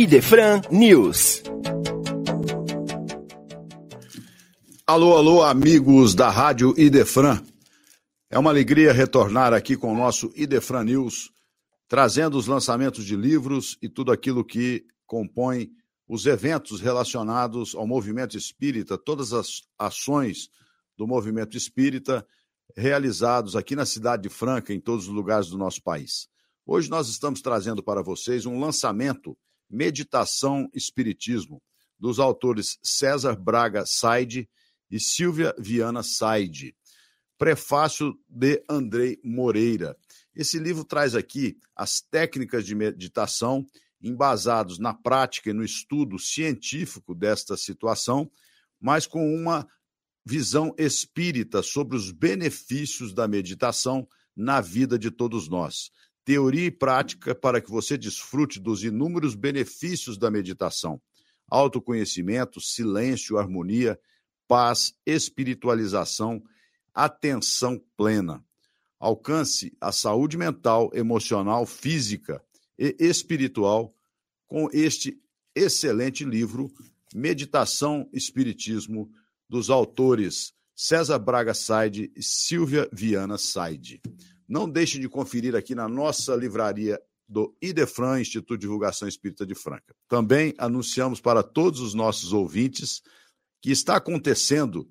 Idefran News. Alô, alô, amigos da Rádio Idefran. É uma alegria retornar aqui com o nosso Idefran News, trazendo os lançamentos de livros e tudo aquilo que compõe os eventos relacionados ao movimento espírita, todas as ações do movimento espírita realizados aqui na cidade de Franca, em todos os lugares do nosso país. Hoje nós estamos trazendo para vocês um lançamento Meditação Espiritismo, dos autores César Braga Saide e Silvia Viana Saide. Prefácio de Andrei Moreira. Esse livro traz aqui as técnicas de meditação embasados na prática e no estudo científico desta situação, mas com uma visão espírita sobre os benefícios da meditação na vida de todos nós. Teoria e prática para que você desfrute dos inúmeros benefícios da meditação: autoconhecimento, silêncio, harmonia, paz, espiritualização, atenção plena. Alcance a saúde mental, emocional, física e espiritual com este excelente livro, Meditação Espiritismo dos autores César Braga Saide e Silvia Viana Saide. Não deixe de conferir aqui na nossa livraria do Idefran, Instituto de Divulgação Espírita de Franca. Também anunciamos para todos os nossos ouvintes que está acontecendo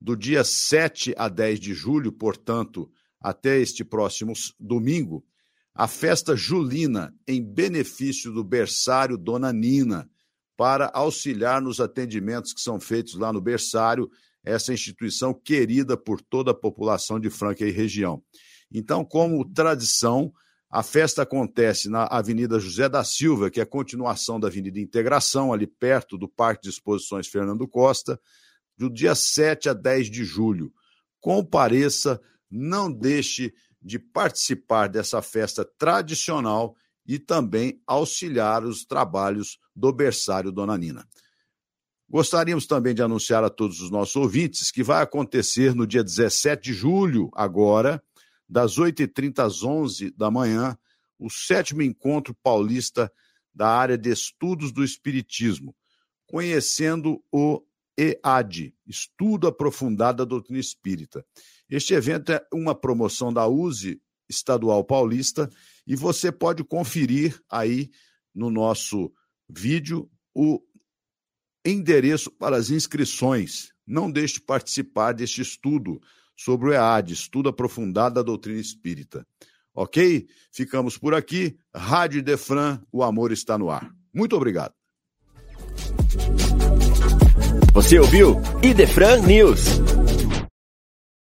do dia 7 a 10 de julho, portanto, até este próximo domingo, a festa julina em benefício do berçário Dona Nina, para auxiliar nos atendimentos que são feitos lá no berçário, essa instituição querida por toda a população de Franca e região. Então, como tradição, a festa acontece na Avenida José da Silva, que é a continuação da Avenida Integração, ali perto do Parque de Exposições Fernando Costa, do dia 7 a 10 de julho. Compareça, não deixe de participar dessa festa tradicional e também auxiliar os trabalhos do berçário Dona Nina. Gostaríamos também de anunciar a todos os nossos ouvintes que vai acontecer no dia 17 de julho, agora, das 8h30 às 11 da manhã, o sétimo encontro paulista da área de estudos do Espiritismo, conhecendo o EAD, Estudo Aprofundado da Doutrina Espírita. Este evento é uma promoção da USE Estadual Paulista e você pode conferir aí no nosso vídeo o endereço para as inscrições. Não deixe de participar deste estudo sobre o EAD, Estudo Aprofundado da Doutrina Espírita. Ok? Ficamos por aqui. Rádio Defran, o amor está no ar. Muito obrigado. Você ouviu Idefran News.